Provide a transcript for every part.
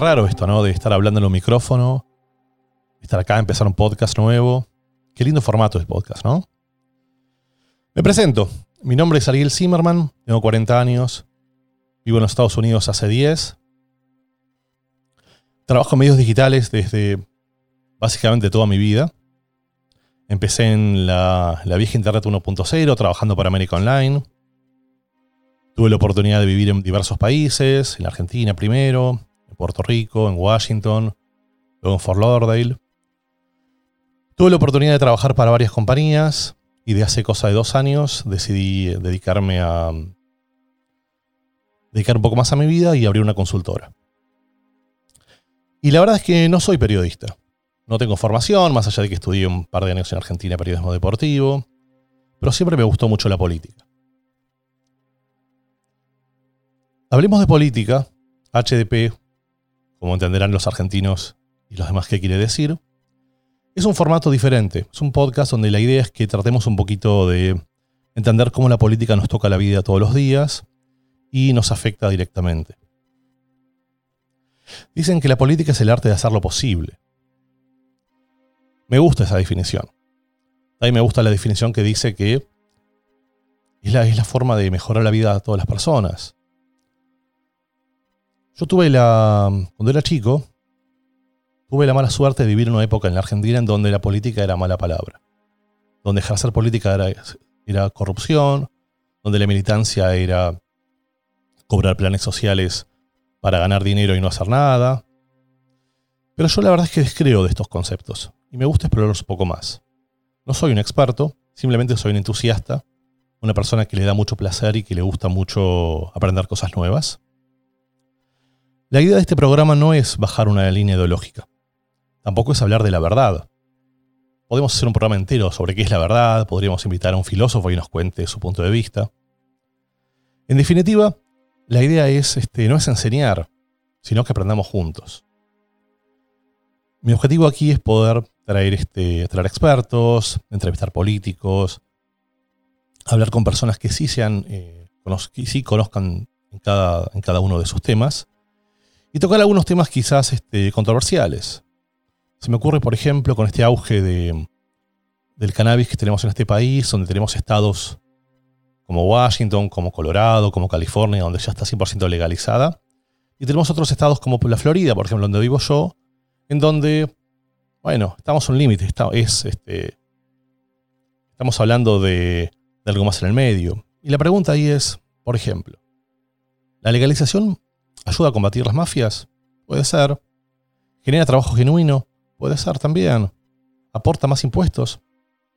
Raro esto, ¿no? De estar hablando en un micrófono, estar acá, empezar un podcast nuevo. Qué lindo formato el podcast, ¿no? Me presento. Mi nombre es Ariel Zimmerman, tengo 40 años, vivo en los Estados Unidos hace 10. Trabajo en medios digitales desde básicamente toda mi vida. Empecé en la, la vieja Internet 1.0, trabajando para América Online. Tuve la oportunidad de vivir en diversos países, en Argentina primero, Puerto Rico, en Washington, luego en Fort Lauderdale. Tuve la oportunidad de trabajar para varias compañías y de hace cosa de dos años decidí dedicarme a dedicar un poco más a mi vida y abrir una consultora. Y la verdad es que no soy periodista. No tengo formación, más allá de que estudié un par de años en Argentina periodismo deportivo, pero siempre me gustó mucho la política. Hablemos de política, HDP, como entenderán los argentinos y los demás que quiere decir, es un formato diferente, es un podcast donde la idea es que tratemos un poquito de entender cómo la política nos toca la vida todos los días y nos afecta directamente. Dicen que la política es el arte de hacer lo posible. Me gusta esa definición. A mí me gusta la definición que dice que es la, es la forma de mejorar la vida de todas las personas. Yo tuve la. Cuando era chico, tuve la mala suerte de vivir una época en la Argentina en donde la política era mala palabra. Donde ejercer política era, era corrupción, donde la militancia era cobrar planes sociales para ganar dinero y no hacer nada. Pero yo la verdad es que descreo de estos conceptos y me gusta explorarlos un poco más. No soy un experto, simplemente soy un entusiasta, una persona que le da mucho placer y que le gusta mucho aprender cosas nuevas. La idea de este programa no es bajar una línea ideológica. Tampoco es hablar de la verdad. Podemos hacer un programa entero sobre qué es la verdad, podríamos invitar a un filósofo y nos cuente su punto de vista. En definitiva, la idea es, este, no es enseñar, sino que aprendamos juntos. Mi objetivo aquí es poder traer, este, traer expertos, entrevistar políticos, hablar con personas que sí, sean, eh, que sí conozcan cada, en cada uno de sus temas y tocar algunos temas quizás este, controversiales. Se me ocurre, por ejemplo, con este auge de, del cannabis que tenemos en este país, donde tenemos estados como Washington, como Colorado, como California, donde ya está 100% legalizada. Y tenemos otros estados como la Florida, por ejemplo, donde vivo yo, en donde, bueno, estamos a un límite. Es, este, estamos hablando de, de algo más en el medio. Y la pregunta ahí es, por ejemplo, ¿la legalización ¿Ayuda a combatir las mafias? Puede ser. ¿Genera trabajo genuino? Puede ser también. ¿Aporta más impuestos?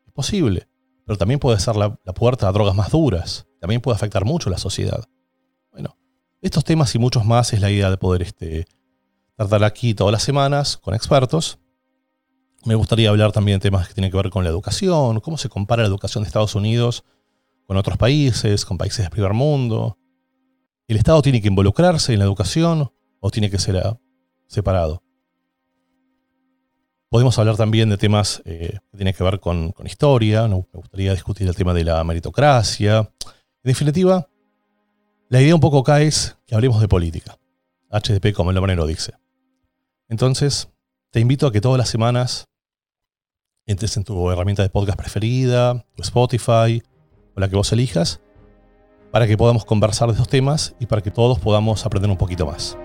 Es posible. Pero también puede ser la, puerta a drogas más duras. También puede afectar mucho a la sociedad. Bueno, estos temas y muchos más es la idea de poder este, tratar aquí todas las semanas con expertos. Me gustaría hablar también de temas que tienen que ver con la educación, cómo se compara la educación de Estados Unidos con otros países, con países del primer mundo, ¿El Estado tiene que involucrarse en la educación o tiene que ser ah, separado? Podemos hablar también de temas eh, que tienen que ver con, historia. Me gustaría discutir el tema de la meritocracia. En definitiva, la idea un poco acá es que hablemos de política. HDP, como el nombre lo dice. Entonces, te invito a que todas las semanas entres en tu herramienta de podcast preferida, tu Spotify o la que vos elijas para que podamos conversar de estos temas y para que todos podamos aprender un poquito más.